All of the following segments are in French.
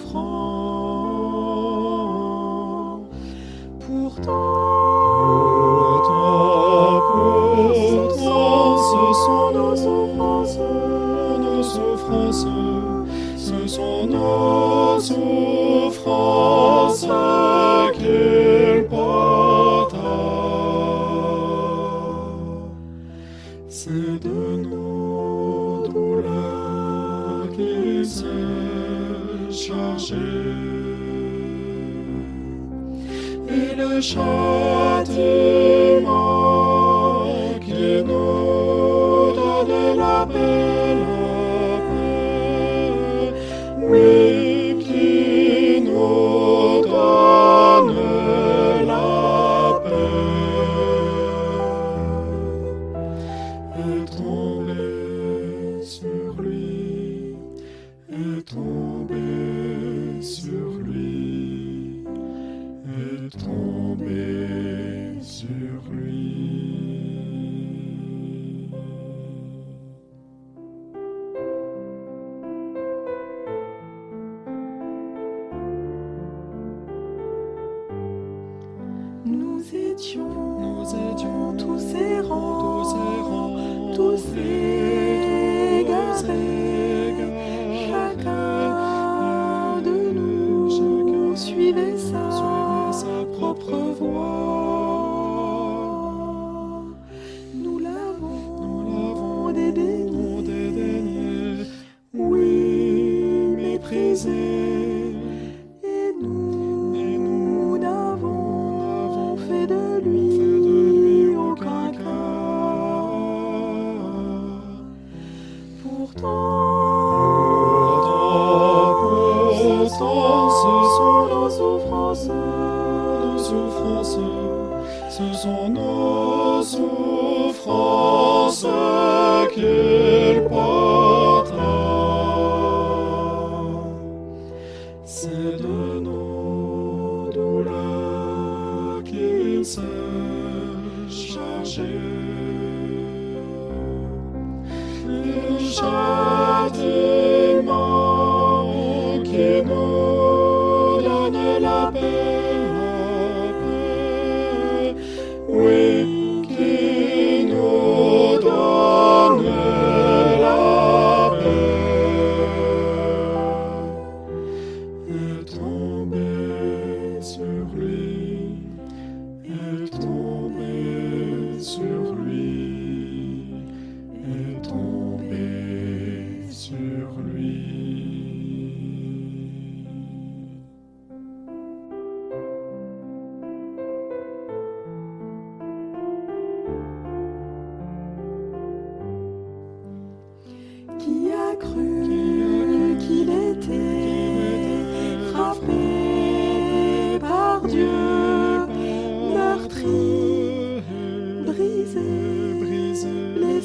souffrant. Sont nos souffrances, nos souffrances, ce sont nos souffrances qu'il. C'est de nous. Et le châtiment qui nous donne la paix, oui, qui nous donne la paix, tombé sur lui. Nous étions, Nous étions tous errants, tous errants, tous et ce sont nos souffrances qu'il portera. C'est de nos douleurs qu'il s'est chargé. Le châtiment qui nous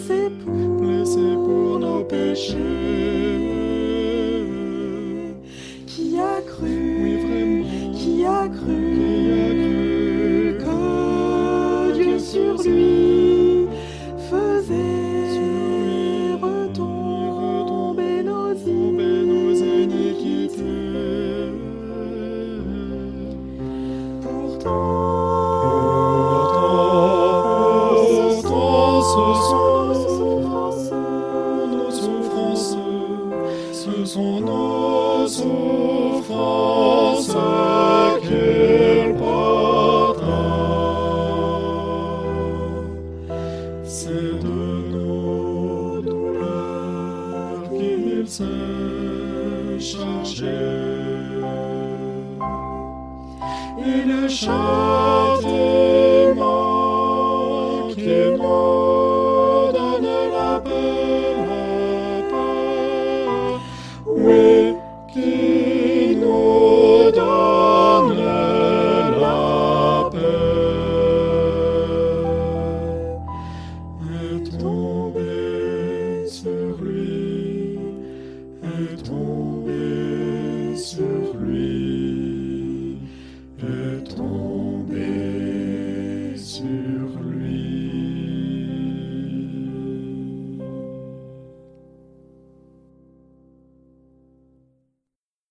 blessé pour, nos péchés. Sont nos souffrances qu'il portera. C'est de nos douleurs qu'il s'est chargé. Et le la paix, est tombé